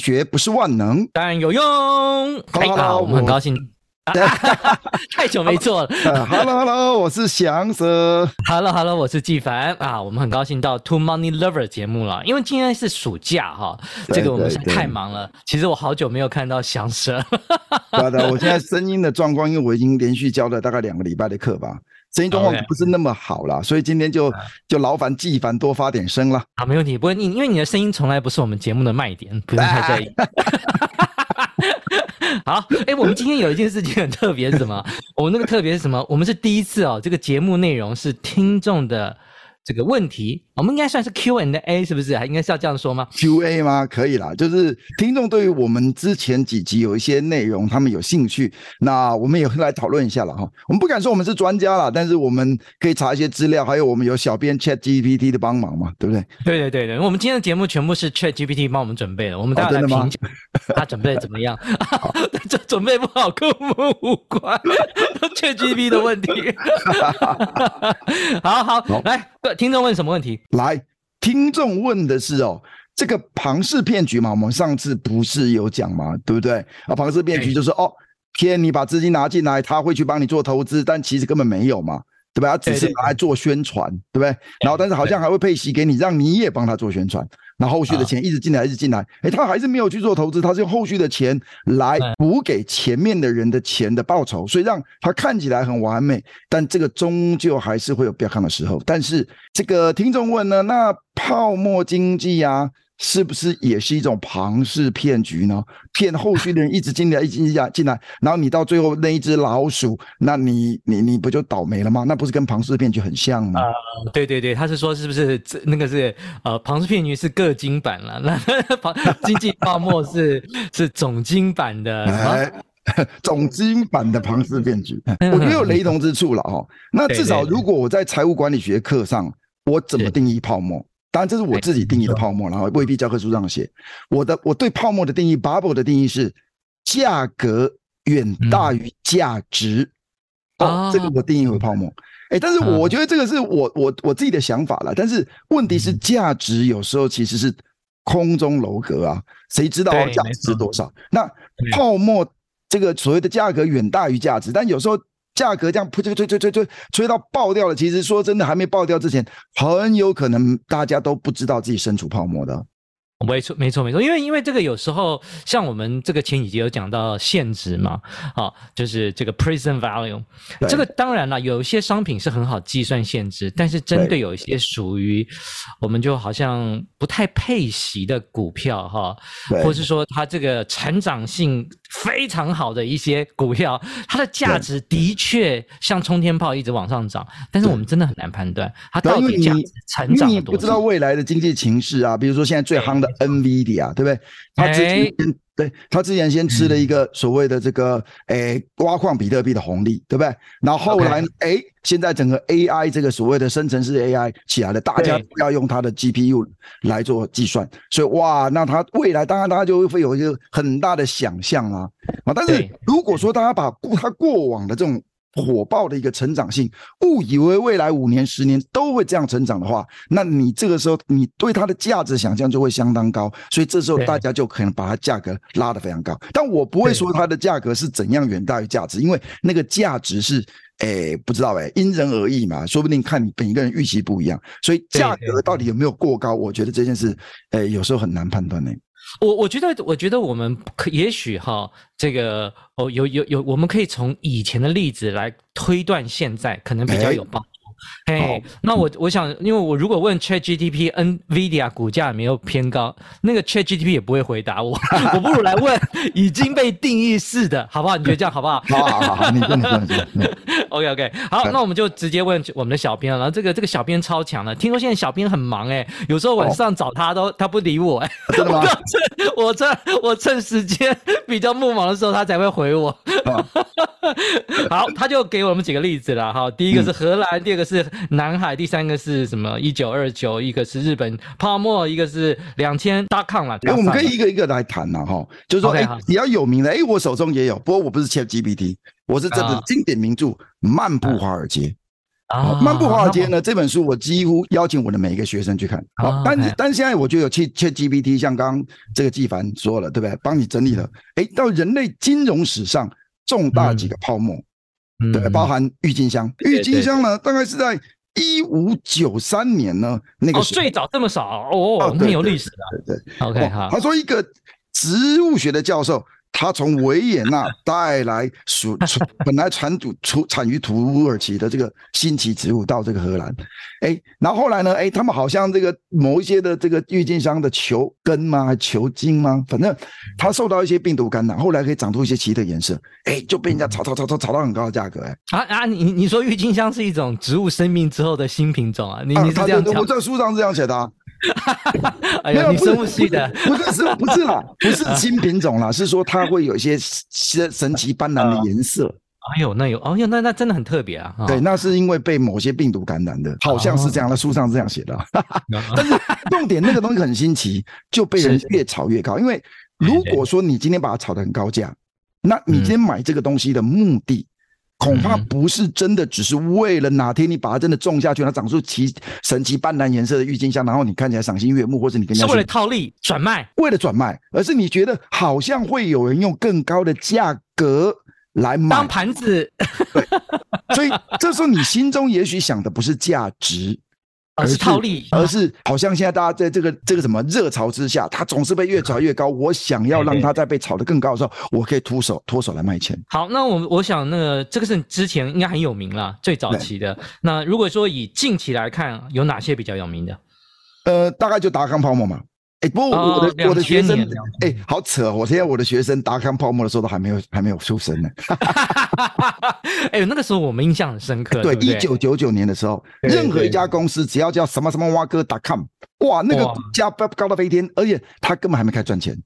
学不是万能，但有用。好好，我们很高兴，太久没做了。Hello，Hello，我是祥蛇。Hello，Hello，我是纪凡啊。我们很高兴到 Two Money Lover 节目了，因为今天是暑假哈，这个我们是太忙了。其实我好久没有看到祥蛇。对的，我现在声音的状况，因为我已经连续教了大概两个礼拜的课吧。声音状况不是那么好啦，所以今天就就劳烦纪凡多发点声了。好，没问题。不过你因为你的声音从来不是我们节目的卖点，不用太在意。好，哎、欸，我们今天有一件事情很特别，是什么？我们那个特别是什么？我们是第一次哦，这个节目内容是听众的。这个问题，我们应该算是 Q and A，是不是？还应该是要这样说吗？Q A 吗？可以啦，就是听众对于我们之前几集有一些内容，他们有兴趣，那我们也会来讨论一下了哈。我们不敢说我们是专家啦，但是我们可以查一些资料，还有我们有小编 Chat GPT 的帮忙嘛，对不对？对对对对，我们今天的节目全部是 Chat GPT 帮我们准备的，我们大家来评价他准备的怎么样？这 准备不好跟我们无关，Chat GPT 的问题。好 好，好来。听众问什么问题？来，听众问的是哦，这个庞氏骗局嘛，我们上次不是有讲嘛？对不对？啊，庞氏骗局就是哦，骗你把资金拿进来，他会去帮你做投资，但其实根本没有嘛。对吧？他只是拿来做宣传，对不对？然后，但是好像还会配息给你，让你也帮他做宣传。那后续的钱一直进来，一直进来。哎，他还是没有去做投资，他是用后续的钱来补给前面的人的钱的报酬，所以让他看起来很完美。但这个终究还是会有不要看的时候。但是这个听众问呢，那泡沫经济啊？是不是也是一种庞氏骗局呢？骗后续的人一直进来，一直进来，进来，然后你到最后那一只老鼠，那你你你不就倒霉了吗？那不是跟庞氏骗局很像吗？啊、呃，对对对，他是说是不是这那个是呃庞氏骗局是个金版了，那庞经济泡沫是 是总金版的，哎，总金版的庞氏骗局，我觉得有雷同之处了哈。那至少如果我在财务管理学课上，我怎么定义泡沫？当然，这是我自己定义的泡沫，然后未必教科书上写。我的我对泡沫的定义，bubble 的定义是价格远大于价值。哦，这个我定义为泡沫。哎，但是我觉得这个是我我我自己的想法了。但是问题是，价值有时候其实是空中楼阁啊，谁知道价值是多少？那泡沫这个所谓的价格远大于价值，但有时候。价格这样吹吹吹吹吹吹吹到爆掉了，其实说真的，还没爆掉之前，很有可能大家都不知道自己身处泡沫的。没错，没错，没错，因为因为这个有时候像我们这个前几集有讲到现值嘛，啊，就是这个 prison value，这个当然了，有一些商品是很好计算现值，但是针对有一些属于我们就好像不太配息的股票哈，或是说它这个成长性非常好的一些股票，它的价值的确像冲天炮一直往上涨，但是我们真的很难判断它到底价值成长了多少。你不知道未来的经济形势啊，比如说现在最夯的。NVIDIA 对不对？它之前先、欸、对他之前先吃了一个所谓的这个诶、嗯欸、挖矿比特币的红利，对不对？然后后来诶、okay. 欸、现在整个 AI 这个所谓的生成式 AI 起来了，大家都要用它的 GPU 来做计算，所以哇，那它未来当然大家就会有一个很大的想象啦啊！但是如果说大家把过他过往的这种火爆的一个成长性，误以为未来五年、十年都会这样成长的话，那你这个时候你对它的价值想象就会相当高，所以这时候大家就可能把它价格拉得非常高。但我不会说它的价格是怎样远大于价值，因为那个价值是，诶，不知道诶，因人而异嘛，说不定看你每一个人预期不一样，所以价格到底有没有过高，我觉得这件事，诶，有时候很难判断呢。我我觉得，我觉得我们可也许哈，这个哦，有有有，我们可以从以前的例子来推断现在，可能比较有帮助。嘿，那我我想，因为我如果问 ChatGPT NVIDIA 股价有没有偏高，那个 ChatGPT 也不会回答我，我不如来问 已经被定义是的，好不好？你觉得这样好不好？好好好好，你问你问你问。OK OK，好，那我们就直接问我们的小编了。然后这个这个小编超强的，听说现在小编很忙哎，有时候晚上找他都他不理我哎，真的吗？我趁我趁时间比较不忙的时候，他才会回我。好，他就给我们几个例子了哈。第一个是荷兰，第二个是南海，第三个是什么？一九二九，一个是日本泡沫，一个是两千大抗了。哎，我们可以一个一个来谈了哈。就是说，哎，比较有名的，哎，我手中也有，不过我不是 ChatGPT，我是这本经典名著《漫步华尔街》啊，《漫步华尔街》呢，这本书我几乎邀请我的每一个学生去看。好，但是但是现在我觉得有 ChatGPT，像刚刚这个纪凡说了，对不对？帮你整理了，哎，到人类金融史上。重大几个泡沫，嗯、对，包含郁金香。郁金香呢，大概是在一五九三年呢，那个、哦、最早这么少哦，很有历史的。对对，对，OK 好。他说一个植物学的教授。他从维也纳带来属 本来产土出产于土耳其的这个新奇植物到这个荷兰，哎，然后后来呢，哎，他们好像这个某一些的这个郁金香的球根吗，还球茎吗？反正它受到一些病毒感染，后来可以长出一些奇特颜色，哎，就被人家炒炒炒炒炒到很高的价格，哎，啊啊，你你说郁金香是一种植物生命之后的新品种啊？你你是这样讲？我在书上是这样写的啊。哎呀，你生物系的不是是不是啦，不是新品种啦，是说它会有一些神神奇斑斓的颜色。哎呦，那有，哎呦，那那真的很特别啊。对，那是因为被某些病毒感染的，好像是这样的，书上这样写的。但是重点那个东西很新奇，就被人越炒越高。因为如果说你今天把它炒得很高价，那你今天买这个东西的目的。恐怕不是真的，只是为了哪天你把它真的种下去，它长出奇神奇斑斓颜色的郁金香，然后你看起来赏心悦目，或者你跟人家说是为了套利转卖，为了转卖，而是你觉得好像会有人用更高的价格来买。当盘子，对，所以这时候你心中也许想的不是价值。而是套利，而是好像现在大家在这个这个什么热潮之下，它总是被越炒越高。我想要让它再被炒得更高的时候，我可以脱手脱手来卖钱。好，那我我想那个这个是之前应该很有名了，最早期的。那如果说以近期来看，有哪些比较有名的？呃，大概就达康泡沫嘛。哎，不过我的我的学生，哎，好扯！我现在我的学生达康泡沫的时候都还没有还没有出生呢。哎，那个时候我们印象很深刻。对，一九九九年的时候，任何一家公司只要叫什么什么挖哥 .com，哇，那个股价高到飞天，而且他根本还没开始赚钱。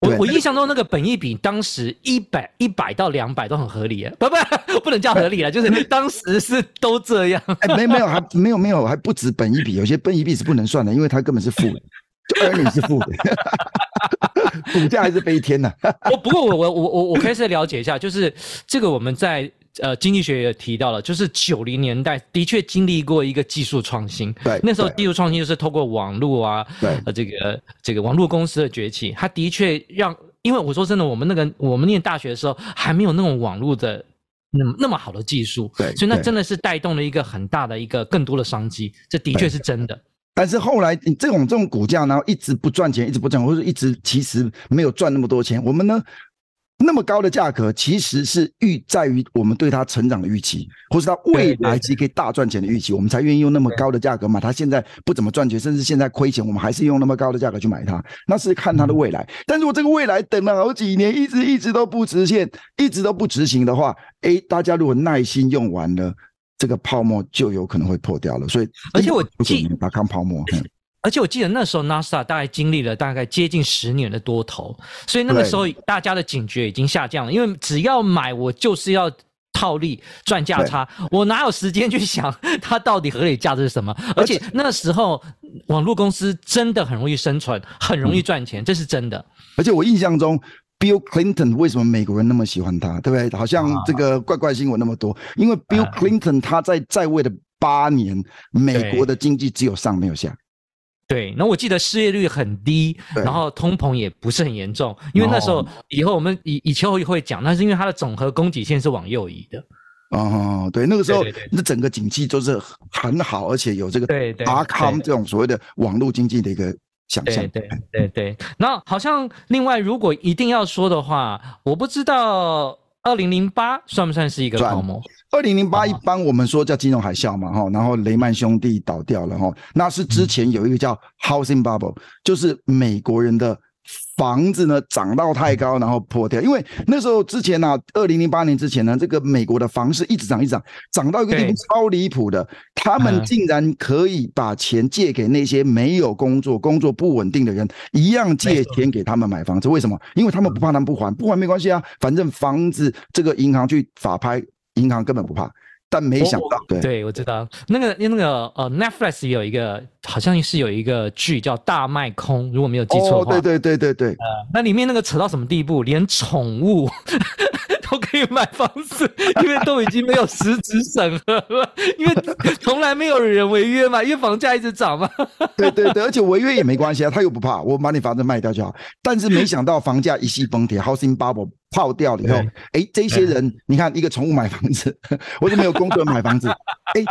我我印象中那个本益比当时一百一百到两百都很合理，不不不能叫合理了，就是当时是都这样。哎，没没有还没有没有还不止本益比，有些本益比是不能算的，因为它根本是负的。就儿女是负的，股价还是飞天呢、啊。我不过我我我我我可以再了解一下，就是这个我们在呃经济学也提到了，就是九零年代的确经历过一个技术创新。对，那时候技术创新就是透过网络啊，对，呃这个这个网络公司的崛起，它的确让，因为我说真的，我们那个我们念大学的时候还没有那种网络的那么那么好的技术，对，所以那真的是带动了一个很大的一个更多的商机，这的确是真的。但是后来，你这种这种股价，然后一直不赚钱，一直不赚，或者一直其实没有赚那么多钱。我们呢，那么高的价格，其实是预在于我们对它成长的预期，或是它未来其实可以大赚钱的预期，我们才愿意用那么高的价格买它。现在不怎么赚钱，甚至现在亏钱，我们还是用那么高的价格去买它，那是看它的未来。但如果这个未来等了好几年，一直一直都不实现，一直都不执行的话，哎，大家如果耐心用完了。这个泡沫就有可能会破掉了，所以而且我记达康泡沫，而且我记得那时候 NASA 大概经历了大概接近十年的多头，所以那个时候大家的警觉已经下降了，因为只要买我就是要套利赚价差，我哪有时间去想 它到底合理价值是什么？而且那时候网络公司真的很容易生存，很容易赚钱，这是真的。而且我印象中。Bill Clinton 为什么美国人那么喜欢他？对不对？好像这个怪怪新闻那么多，因为 Bill Clinton 他在在位的八年，美国的经济只有上没有下。对，那我记得失业率很低，然后通膨也不是很严重，因为那时候以后我们以以前会会讲，那是因为它的总和供给线是往右移的。哦，对，那个时候那整个景气都是很好，而且有这个对对阿康这种所谓的网络经济的一个。想象对对对对，那好像另外如果一定要说的话，我不知道二零零八算不算是一个泡沫？二零零八一般我们说叫金融海啸嘛，哈，然后雷曼兄弟倒掉了，哈，那是之前有一个叫 housing bubble，就是美国人的。房子呢涨到太高，然后破掉。因为那时候之前呢、啊，二零零八年之前呢，这个美国的房市一直涨，一直涨，涨到一个地步超离谱的。他们竟然可以把钱借给那些没有工作、工作不稳定的人，一样借钱给他们买房子。为什么？因为他们不怕他们不还，不还没关系啊，反正房子这个银行去法拍，银行根本不怕。但没想到，对，对我知道那个那个呃，Netflix 有一个好像是有一个剧叫《大卖空》，如果没有记错的话，对对对对对，呃，那里面那个扯到什么地步，连宠物 都可以买房子，因为都已经没有实质审核了，因为从来没有人违约嘛，因为房价一直涨嘛。对对对，而且违约也没关系啊，他又不怕，我把你房子卖掉就好。但是没想到房价一夕崩跌，Housing Bubble。泡掉了以后，哎，这些人，你看，一个宠物买房子，我就没有工作买房子，哎，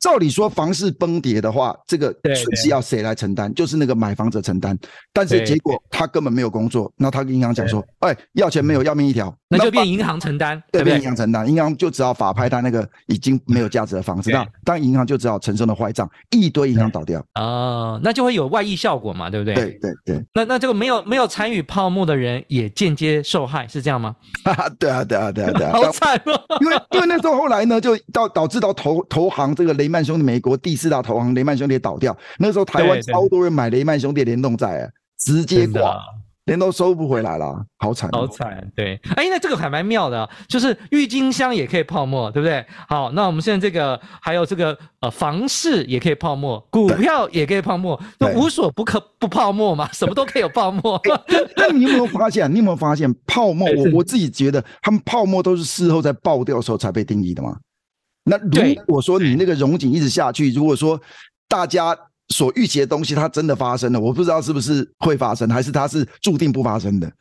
照理说房市崩跌的话，这个损失要谁来承担？就是那个买房者承担。但是结果他根本没有工作，那他跟银行讲说，哎，要钱没有，要命一条，那就变银行承担，对，变银行承担，银行就只好法拍他那个已经没有价值的房子，那当银行就只好承受的坏账，一堆银行倒掉。啊，那就会有外溢效果嘛，对不对？对对对。那那这个没有没有参与泡沫的人也间接受害，是这样吗？对啊，对啊，对啊，对啊，好惨哦！因为因为那时候后来呢，就到导致到投投行这个雷曼兄弟，美国第四大投行雷曼兄弟倒掉。那时候台湾超多人买雷曼兄弟联动债，直接挂。连都收不回来了，好惨，好惨。对，哎，那这个还蛮妙的，就是郁金香也可以泡沫，对不对？好，那我们现在这个还有这个呃房市也可以泡沫，股票也可以泡沫，那无所不可不泡沫嘛，什么都可以有泡沫。那你有没有发现？你有没有发现泡沫？我我自己觉得，他们泡沫都是事后在爆掉的时候才被定义的嘛。那如果说你那个融景一直下去，如果说大家。所预期的东西，它真的发生了，我不知道是不是会发生，还是它是注定不发生的。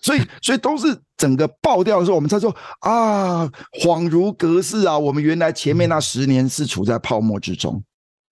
所以，所以都是整个爆掉的时候，我们才说啊，恍如隔世啊，我们原来前面那十年是处在泡沫之中，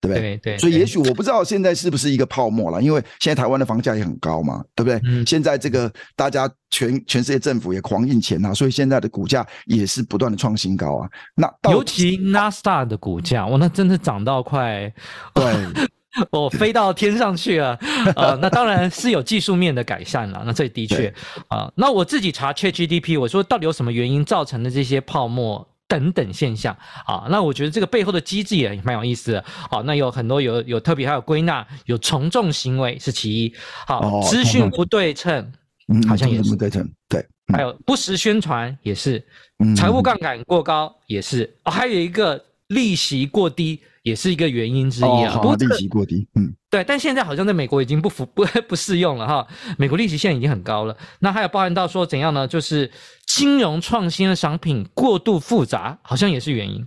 对不对？对对。所以，也许我不知道现在是不是一个泡沫了，因为现在台湾的房价也很高嘛，对不对？嗯。现在这个大家全全世界政府也狂印钱啊，所以现在的股价也是不断的创新高啊。那尤其纳斯达的股价，哇，那真的涨到快对。我飞到天上去了，呃，那当然是有技术面的改善了。那这的确啊、呃，那我自己查 ChatGPT，我说到底有什么原因造成的这些泡沫等等现象啊？那我觉得这个背后的机制也蛮有意思的。好，那有很多有有特别还有归纳，有从众行为是其一。好，资讯不对称，好像也是不对称。对，还有不实宣传也是，财务杠杆过高也是。哦，还有一个利息过低。也是一个原因之一啊，不过利息过低，嗯，对，但现在好像在美国已经不符不 不适用了哈，美国利息现在已经很高了。那还有包含到说怎样呢？就是金融创新的商品过度复杂，好像也是原因。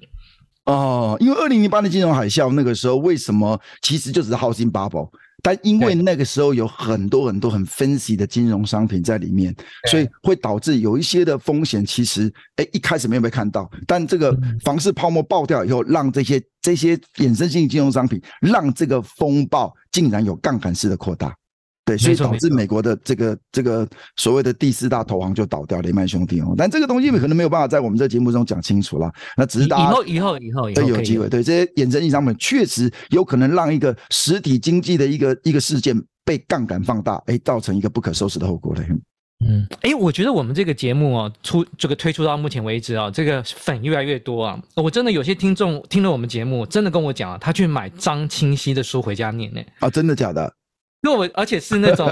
哦，因为二零零八年金融海啸那个时候，为什么其实就只是 housing bubble？但因为那个时候有很多很多很 fancy 的金融商品在里面，所以会导致有一些的风险，其实哎一开始没有被看到，但这个房市泡沫爆掉以后，让这些这些衍生性金融商品，让这个风暴竟然有杠杆式的扩大。对，所以导致美国的这个这个所谓的第四大投行就倒掉，雷曼兄弟哦。但这个东西可能没有办法在我们这节目中讲清楚了。那只是大家以后以后以后以后有机会，对这些衍生性商品确实有可能让一个实体经济的一个一个事件被杠杆放大，哎，造成一个不可收拾的后果嘞。嗯，哎，我觉得我们这个节目啊，出这个推出到目前为止啊，这个粉越来越多啊。我真的有些听众听了我们节目，真的跟我讲啊，他去买张清熙的书回家念呢。啊，真的假的？那我而且是那种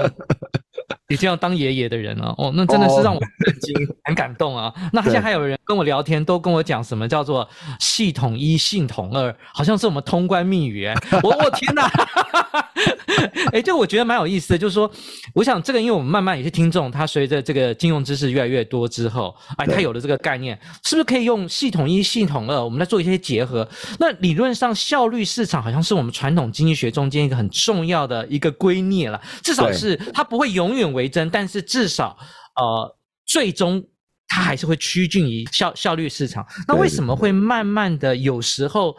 已经要当爷爷的人了哦，那真的是让我 震惊、很感动啊！那现在还有人跟我聊天，都跟我讲什么叫做系统一、系统二，好像是我们通关密语哎！我我天哪！哎，这我觉得蛮有意思的，就是说，我想这个，因为我们慢慢有些听众，他随着这个金融知识越来越多之后，哎，他有了这个概念，是不是可以用系统一、系统二，我们来做一些结合？那理论上，效率市场好像是我们传统经济学中间一个很重要的一个归臬了，至少是它不会永远为真，但是至少呃，最终它还是会趋近于效效率市场。那为什么会慢慢的有时候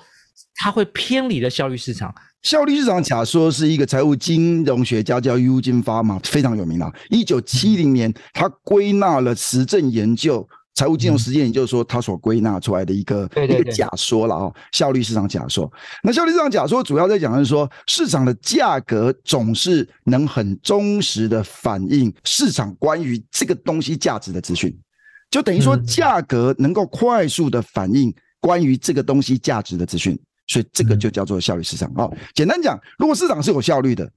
它会偏离了效率市场？效率市场假说是一个财务金融学家叫 Eugene Fama，非常有名啦。一九七零年，他归纳了实证研究财务金融实践，也就是说他所归纳出来的一个一个假说了哦，效率市场假说。那效率市场假说主要在讲的是说，市场的价格总是能很忠实的反映市场关于这个东西价值的资讯，就等于说价格能够快速的反映关于这个东西价值的资讯，所以这个就叫做效率市场。哦，简单讲，如果市场是有效率的。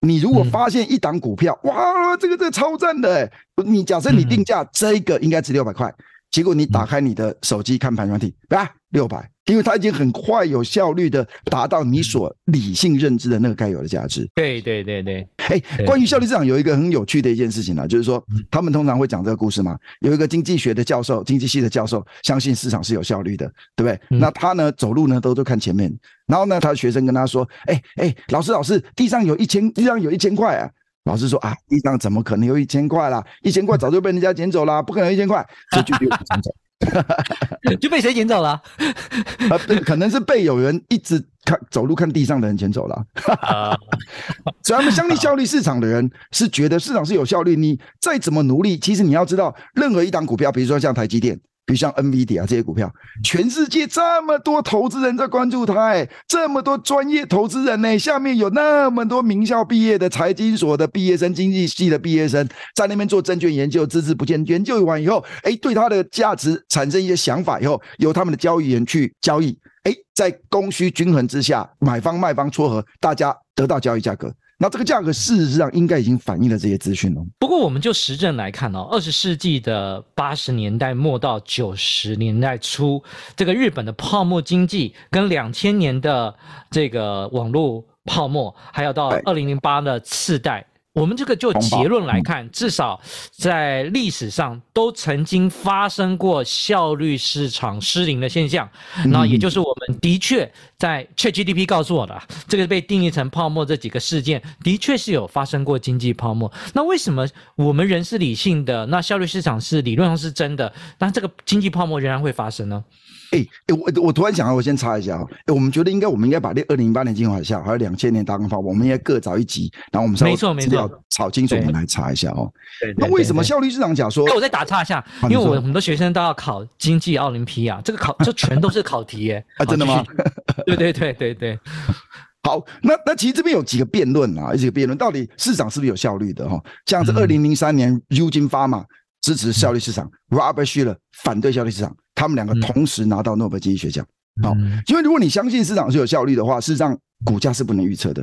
你如果发现一档股票，嗯、哇，这个这个超赞的欸！你假设你定价这个应该值六百块，结果你打开你的手机看盘软体，啊，六百。因为它已经很快、有效率的达到你所理性认知的那个该有的价值。对对对对。哎，关于效率市场有一个很有趣的一件事情呢，就是说他们通常会讲这个故事嘛。有一个经济学的教授，经济系的教授，相信市场是有效率的，对不对？那他呢走路呢都都看前面，然后呢他的学生跟他说：“哎哎，老师老师，地上有一千，地上有一千块啊。”老师说：“啊，地上怎么可能有一千块啦？一千块早就被人家捡走啦，不可能一千块，这就就捡走。” 就被谁捡走了？啊，可能是被有人一直看走路看地上的人捡走了。所以他们相信效率市场的人是觉得市场是有效率，你再怎么努力，其实你要知道，任何一档股票，比如说像台积电。比如像 NVIDIA 这些股票，全世界这么多投资人在关注它，哎，这么多专业投资人呢，下面有那么多名校毕业的财经所的毕业生、经济系的毕业生，在那边做证券研究，孜孜不倦。研究完以后，哎，对它的价值产生一些想法以后，由他们的交易员去交易，哎，在供需均衡之下，买方卖方撮合，大家得到交易价格。那这个价格事实上应该已经反映了这些资讯了。不过，我们就实证来看哦，二十世纪的八十年代末到九十年代初，这个日本的泡沫经济跟两千年的这个网络泡沫，还有到二零零八的次贷。我们这个就结论来看，至少在历史上都曾经发生过效率市场失灵的现象。那也就是我们的确在 ChatGPT 告诉我的，这个被定义成泡沫这几个事件，的确是有发生过经济泡沫。那为什么我们人是理性的，那效率市场是理论上是真的，那这个经济泡沫仍然会发生呢？哎、欸欸、我我突然想到，我先插一下啊、欸。我们觉得应该，我们应该把那二零零八年金融海啸，还有两千年大钢泡沫，我们应该各找一集，然后我们稍微资料炒清楚，我们来查一下哦。那为什么效率市场假说？那我再打岔一下，因为我很多学生都要考经济奥林匹亚，这个考就全都是考题耶。啊，真的吗？对对对对对。好，那那其实这边有几个辩论啊，有几个辩论，到底市场是不是有效率的哈？像这二零零三年，Eugene Fama 支持效率市场、嗯、，Robert Shiller 反对效率市场。他们两个同时拿到诺贝尔经济学奖，好，因为如果你相信市场是有效率的话，事实上股价是不能预测的，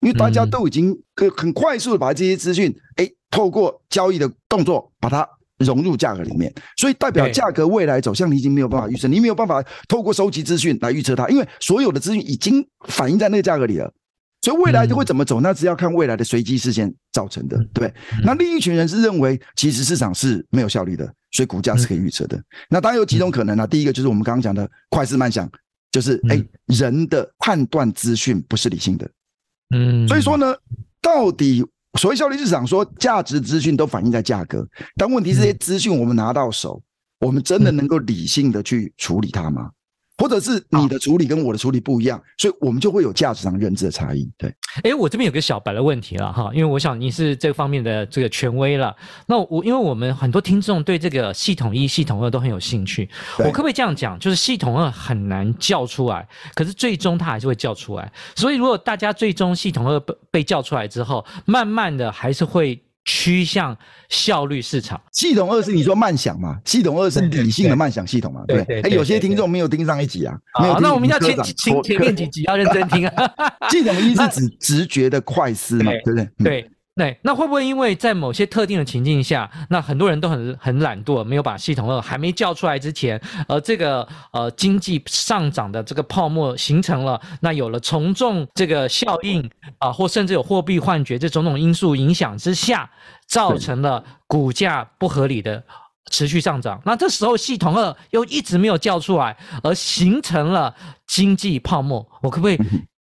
因为大家都已经很很快速的把这些资讯，哎，透过交易的动作把它融入价格里面，所以代表价格未来走向你已经没有办法预测，你没有办法透过收集资讯来预测它，因为所有的资讯已经反映在那个价格里了。所以未来就会怎么走？那只要看未来的随机事件造成的，对。那另一群人是认为，其实市场是没有效率的，所以股价是可以预测的。那当然有几种可能啊。第一个就是我们刚刚讲的快思慢想，就是哎，人的判断资讯不是理性的。嗯。所以说呢，到底所谓效率市场说价值资讯都反映在价格，但问题是这些资讯我们拿到手，我们真的能够理性的去处理它吗？或者是你的处理跟我的处理不一样，所以我们就会有价值上认知的差异。对，哎，我这边有个小白的问题了哈，因为我想你是这方面的这个权威了。那我因为我们很多听众对这个系统一、系统二都很有兴趣，我可不可以这样讲？就是系统二很难叫出来，可是最终它还是会叫出来。所以如果大家最终系统二被被叫出来之后，慢慢的还是会。趋向效率市场，系统二是你说慢想嘛？系统二是理性的慢想系统嘛？对，哎，有些听众没有盯上一集啊，没有。那我们要前前前面几集要认真听啊。系统一是 指直觉的快思嘛？对不对？对。对，那会不会因为在某些特定的情境下，那很多人都很很懒惰，没有把系统二还没叫出来之前，而这个呃经济上涨的这个泡沫形成了，那有了从众这个效应啊、呃，或甚至有货币幻觉这种种因素影响之下，造成了股价不合理的持续上涨。那这时候系统二又一直没有叫出来，而形成了经济泡沫。我可不可以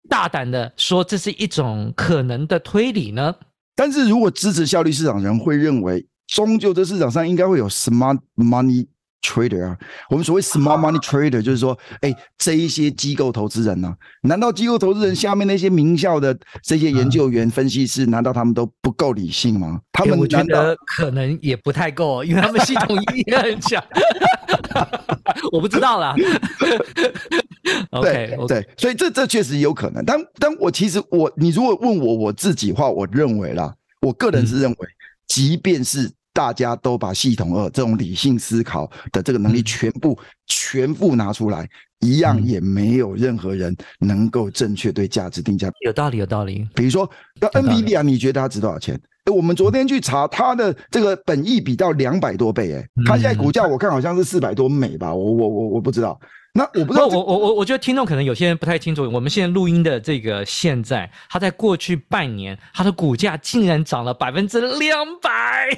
大胆的说，这是一种可能的推理呢？但是如果支持效率市场人会认为，终究这市场上应该会有 smart money trader 啊。我们所谓 small money trader 就是说，哎，这一些机构投资人呢、啊，难道机构投资人下面那些名校的这些研究员、分析师，难道他们都不够理性吗？他们我觉得可能也不太够，因为他们系统也很强。我不知道啦。对对，所以这这确实有可能。但但我其实我，你如果问我我自己话，我认为啦，我个人是认为，即便是大家都把系统二这种理性思考的这个能力全部全部拿出来，一样也没有任何人能够正确对价值定价。有道理，有道理。比如说，那 NVIDIA，你觉得它值多少钱？我们昨天去查它的这个本益比到两百多倍，哎，它现在股价我看好像是四百多美吧，我我我我不知道。那我不知道，我我我我觉得听众可能有些人不太清楚，我们现在录音的这个现在，它在过去半年，它的股价竟然涨了百分之两百，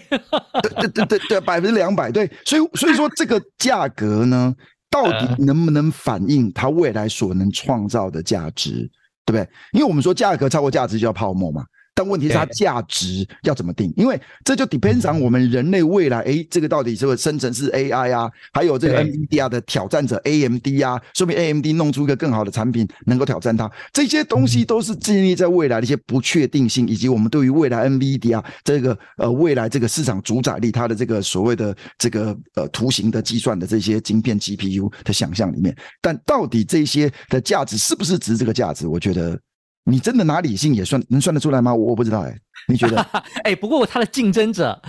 对对对对，百分之两百，对，所以所以说这个价格呢，到底能不能反映它未来所能创造的价值，对不对？因为我们说价格超过价值就叫泡沫嘛。但问题是它价值要怎么定？因为这就 depends on 我们人类未来，诶，这个到底是不是生成式 AI 啊？还有这个 NVIDIA 的挑战者 AMD 啊，说明 AMD 弄出一个更好的产品能够挑战它。这些东西都是建立在未来的一些不确定性，以及我们对于未来 NVIDIA 这个呃未来这个市场主宰力，它的这个所谓的这个呃图形的计算的这些晶片 GPU 的想象里面。但到底这些的价值是不是值这个价值？我觉得。你真的拿理性也算能算得出来吗？我不知道哎、欸，你觉得？哎、欸，不过它的竞争者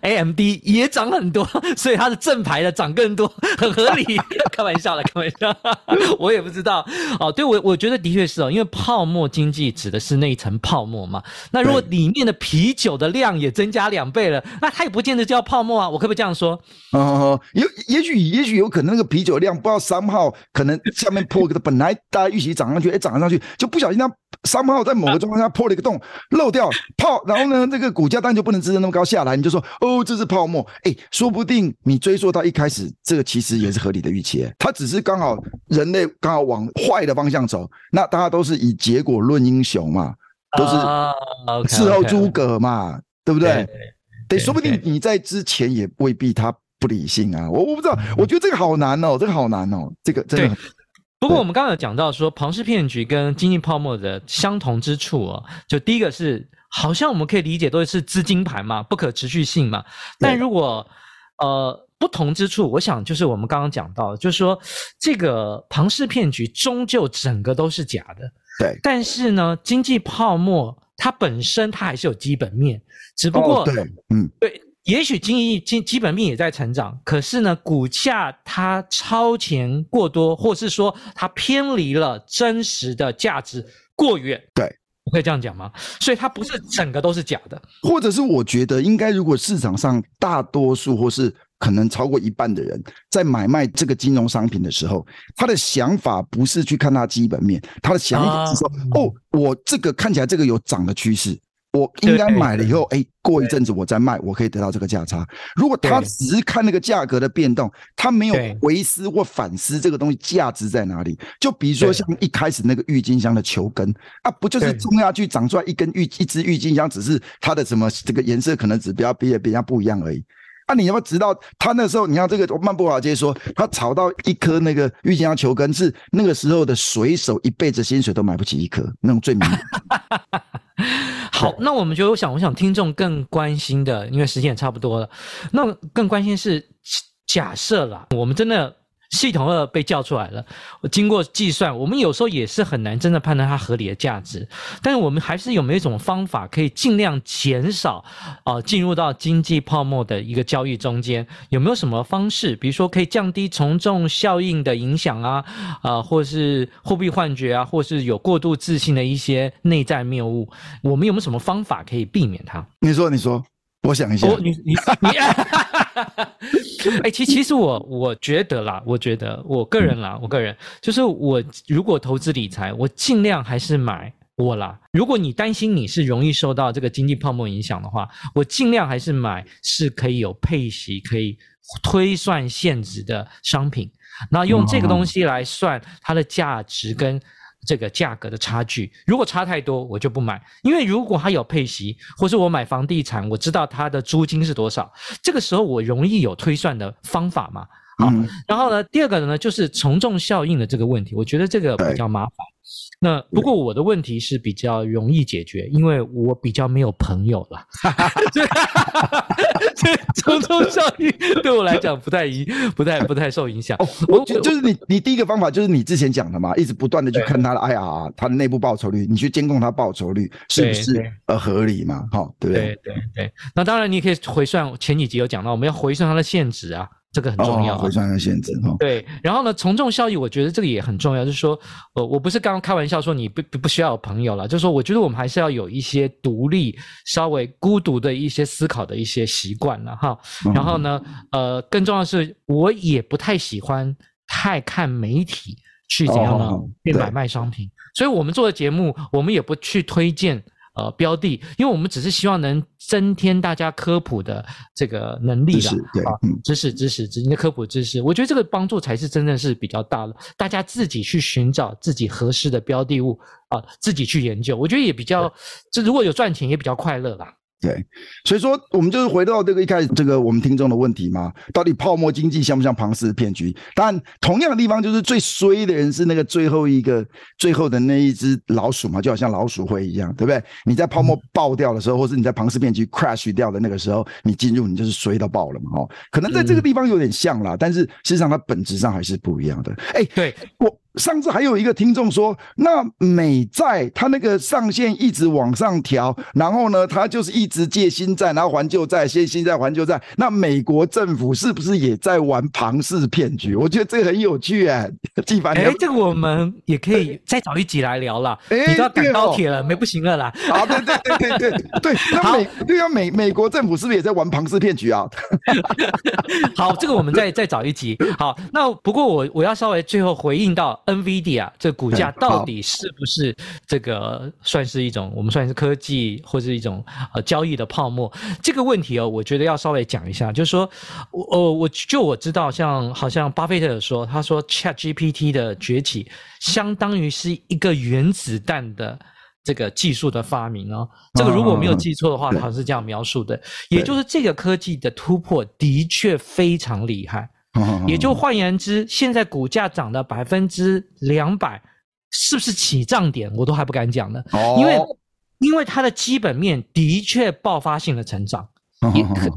AMD 也涨很多，所以它的正牌的涨更多，很合理。开玩笑了，开玩笑，我也不知道。哦，对我我觉得的确是哦，因为泡沫经济指的是那一层泡沫嘛。那如果里面的啤酒的量也增加两倍了，那它也不见得叫泡沫啊。我可不可以这样说？哦，也也许也许有可能那个啤酒量不知道三号可能下面破个的，本来大家预期涨上去，哎，涨上去就不小心它。三号在某个状况下破了一个洞，漏掉泡，然后呢，这个股价当然就不能支撑那么高下来。你就说，哦，这是泡沫。哎，说不定你追溯到一开始，这个其实也是合理的预期。它只是刚好人类刚好往坏的方向走，那大家都是以结果论英雄嘛，都是事后诸葛嘛，对不对？对，说不定你在之前也未必他不理性啊。我我不知道，我觉得这个好难哦，这个好难哦，这个真的。不过我们刚刚有讲到说，庞氏骗局跟经济泡沫的相同之处哦，就第一个是，好像我们可以理解都是资金盘嘛，不可持续性嘛。但如果呃不同之处，我想就是我们刚刚讲到，就是说这个庞氏骗局终究整个都是假的。对。但是呢，经济泡沫它本身它还是有基本面，只不过、哦、对，嗯，对。也许经济基基本面也在成长，可是呢，股价它超前过多，或是说它偏离了真实的价值过远。对，我可以这样讲吗？所以它不是整个都是假的，或者是我觉得应该，如果市场上大多数或是可能超过一半的人在买卖这个金融商品的时候，他的想法不是去看它基本面，他的想法是说，啊、哦，我这个看起来这个有涨的趋势。我应该买了以后，哎，过一阵子我再卖，我可以得到这个价差。如果他只是看那个价格的变动，他没有回思或反思这个东西价值在哪里。就比如说像一开始那个郁金香的球根啊，不就是种下去长出来一根郁一支郁金香，只是它的什么这个颜色可能只比较比别人不一样而已。啊，你要不要知道他那时候？你看这个曼波华街说，他炒到一颗那个郁金香球根是那个时候的水手一辈子薪水都买不起一颗那种最名。好，那我们就想，我想听众更关心的，因为时间也差不多了，那更关心是假设啦，我们真的。系统二被叫出来了，我经过计算，我们有时候也是很难真的判断它合理的价值。但是我们还是有没有一种方法可以尽量减少啊、呃、进入到经济泡沫的一个交易中间？有没有什么方式？比如说可以降低从众效应的影响啊，啊、呃，或是货币幻觉啊，或是有过度自信的一些内在谬误？我们有没有什么方法可以避免它？你说，你说。我想一下，哦、你你你，哎，其其实我我觉得啦，我觉得我个人啦，我个人就是我如果投资理财，我尽量还是买我啦。如果你担心你是容易受到这个经济泡沫影响的话，我尽量还是买是可以有配息、可以推算现值的商品，那用这个东西来算它的价值跟。这个价格的差距，如果差太多，我就不买。因为如果它有配息，或是我买房地产，我知道它的租金是多少，这个时候我容易有推算的方法嘛。好，嗯、然后呢，第二个呢，就是从众效应的这个问题，我觉得这个比较麻烦。那不过我的问题是比较容易解决，因为我比较没有朋友了，所以从众效应对我来讲不太影，不太不太受影响。我就就是你你第一个方法就是你之前讲的嘛，一直不断的去看他的 IRR，他的内部报酬率，你去监控他报酬率是不是呃合理嘛？好，对不对？对对对。那当然你可以回算，前几集有讲到，我们要回算它的现值啊。这个很重要，回算的限制哈。对，然后呢，从众效益，我觉得这个也很重要。就是说，呃，我不是刚刚开玩笑说你不不不需要有朋友了，就是说，我觉得我们还是要有一些独立、稍微孤独的一些思考的一些习惯了哈。然后呢，呃，更重要的是，我也不太喜欢太看媒体去怎样呢去买卖商品，所以我们做的节目，我们也不去推荐。呃，标的，因为我们只是希望能增添大家科普的这个能力啦，对，啊，知识，知识，知识，你的科普知识，我觉得这个帮助才是真正是比较大的。大家自己去寻找自己合适的标的物啊，自己去研究，我觉得也比较，这如果有赚钱也比较快乐啦。对，所以说我们就是回到这个一开始这个我们听众的问题嘛，到底泡沫经济像不像庞氏骗局？但同样的地方就是最衰的人是那个最后一个最后的那一只老鼠嘛，就好像老鼠会一样，对不对？你在泡沫爆掉的时候，或是你在庞氏骗局 crash 掉的那个时候，你进入你就是衰到爆了嘛，哦，可能在这个地方有点像啦，但是事实际上它本质上还是不一样的。哎，对我。上次还有一个听众说，那美债它那个上限一直往上调，然后呢，它就是一直借新债，然后还旧债，借新债还旧债。那美国政府是不是也在玩庞氏骗局？我觉得这个很有趣哎，纪凡。哎，这个我们也可以再找一集来聊了。哎，你都要赶高铁了，哦、没不行了啦。啊，对对对对对对，那美对啊，美美国政府是不是也在玩庞氏骗局啊？好，这个我们再再找一集。好，那不过我我要稍微最后回应到。NVIDIA 这股价到底是不是这个算是一种我们算是科技或是一种呃交易的泡沫？这个问题哦，我觉得要稍微讲一下，就是说，我呃我就我知道，像好像巴菲特有说，他说 ChatGPT 的崛起相当于是一个原子弹的这个技术的发明哦。这个如果没有记错的话，好像是这样描述的，也就是这个科技的突破的确非常厉害。也就换言之，现在股价涨了百分之两百，是不是起涨点？我都还不敢讲呢，因为因为它的基本面的确爆发性的成长。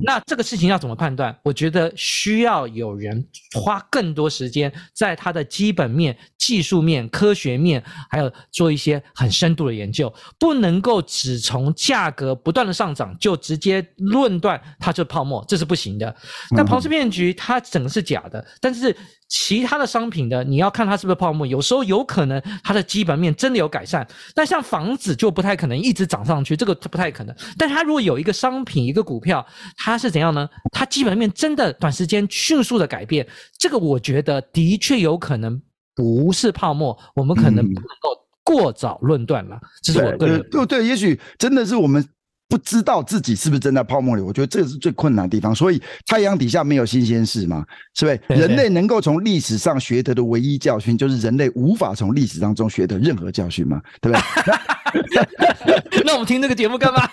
那这个事情要怎么判断？我觉得需要有人花更多时间在它的基本面、技术面、科学面，还有做一些很深度的研究，不能够只从价格不断的上涨就直接论断它就是泡沫，这是不行的。但庞氏骗局它整个是假的，但是。其他的商品的，你要看它是不是泡沫，有时候有可能它的基本面真的有改善，但像房子就不太可能一直涨上去，这个不太可能。但它如果有一个商品、一个股票，它是怎样呢？它基本面真的短时间迅速的改变，这个我觉得的确有可能不是泡沫，我们可能不能够过早论断了。这是我个人对对，也许真的是我们。不知道自己是不是正在泡沫里，我觉得这个是最困难的地方。所以太阳底下没有新鲜事嘛，是不是？对对对，人类能够从历史上学得的唯一教训，就是人类无法从历史当中学得任何教训嘛，对不对？那我们听这个节目干嘛？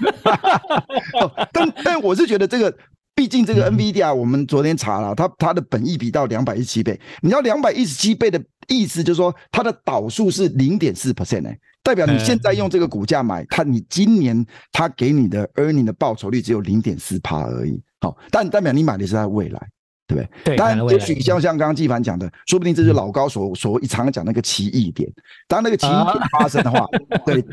但但我是觉得这个，毕竟这个 NVIDIA，我们昨天查了，它它的本益比到两百一十七倍，你知道两百一十七倍的意思就是说它的导数是零点四 percent 哎。代表你现在用这个股价买它，你今年它给你的 earning 的报酬率只有零点四趴而已。好，但代表你买的是它未来，对不对？对。当然，也许像像刚刚纪凡讲的，说不定这是老高所所一常讲那个奇异点。当那个奇异点发生的话，对。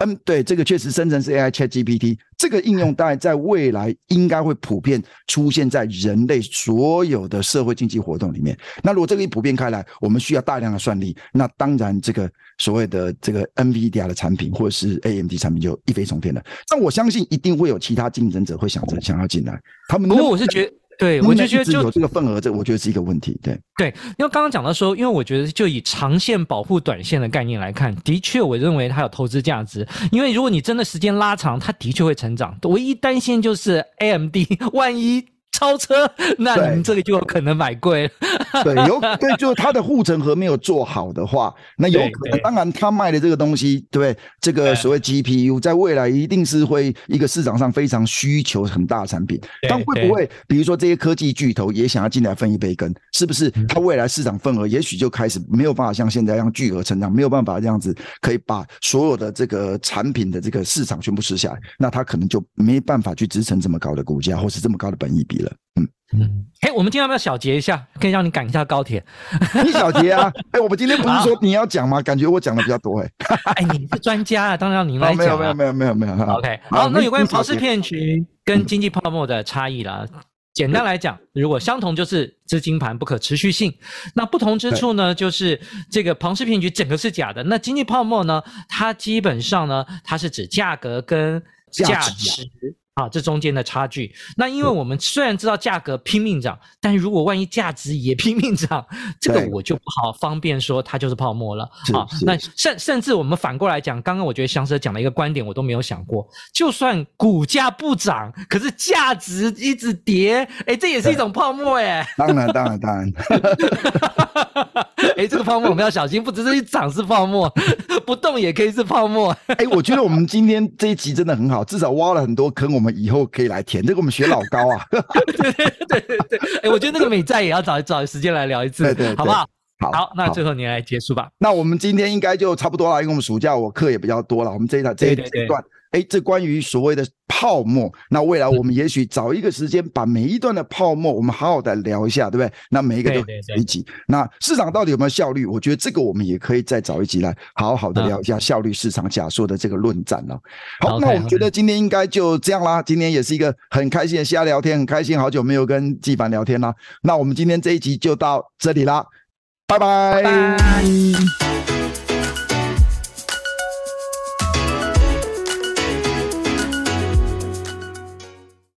嗯，对，这个确实生成式 AI ChatGPT 这个应用，当然在未来应该会普遍出现在人类所有的社会经济活动里面。那如果这个一普遍开来，我们需要大量的算力，那当然这个所谓的这个 NVIDIA 的产品或者是 AMD 产品就一飞冲天了。但我相信一定会有其他竞争者会想着想要进来。他们不过我是觉得。对，我就觉得就有这个份额，这我觉得是一个问题。对对，因为刚刚讲到说，因为我觉得就以长线保护短线的概念来看，的确我认为它有投资价值。因为如果你真的时间拉长，它的确会成长。唯一担心就是 AMD 万一超车，那你这个就有可能买贵了。对，有对，就是它的护城河没有做好的话，那有可能。当然，他卖的这个东西，对，这个所谓 GPU，在未来一定是会一个市场上非常需求很大的产品。但会不会，比如说这些科技巨头也想要进来分一杯羹？是不是？它未来市场份额也许就开始没有办法像现在这样巨额成长，没有办法这样子可以把所有的这个产品的这个市场全部吃下来，那他可能就没办法去支撑这么高的股价，或是这么高的本益比了。嗯嗯，哎，我们今天要不要小结一下？可以让你赶一下高铁？你小结啊？哎，我们今天不是说你要讲吗？感觉我讲的比较多哎。哎，你是专家啊，当然要您来讲。没有没有没有没有没有。OK，好，那有关于庞氏骗局跟经济泡沫的差异啦。简单来讲，如果相同就是资金盘不可持续性，那不同之处呢，就是这个庞氏骗局整个是假的。那经济泡沫呢，它基本上呢，它是指价格跟价值。啊，这中间的差距。那因为我们虽然知道价格拼命涨，但是如果万一价值也拼命涨，这个我就不好方便说它就是泡沫了。啊，那甚甚至我们反过来讲，刚刚我觉得翔 Sir 讲了一个观点，我都没有想过，就算股价不涨，可是价值一直跌，哎，这也是一种泡沫哎。当然，当然，当然。哎，这个泡沫我们要小心，不只是一涨是泡沫，不动也可以是泡沫。哎，我觉得我们今天这一集真的很好，至少挖了很多坑，我们。以后可以来填这个，我们学老高啊。对对对对，哎，我觉得那个美债也要找找时间来聊一次，对对，好不好？好，好，那最后你来结束吧。那我们今天应该就差不多了，因为我们暑假我课也比较多了，我们这一段这一这一段。哎，这关于所谓的泡沫，那未来我们也许找一个时间，把每一段的泡沫，我们好好的聊一下，对不对？那每一个都一集。那市场到底有没有效率？我觉得这个我们也可以再找一集来好好的聊一下效率市场假说的这个论战了。好，那我们觉得今天应该就这样啦。今天也是一个很开心的瞎聊天，很开心，好久没有跟纪凡聊天啦。那我们今天这一集就到这里啦，拜拜。拜拜。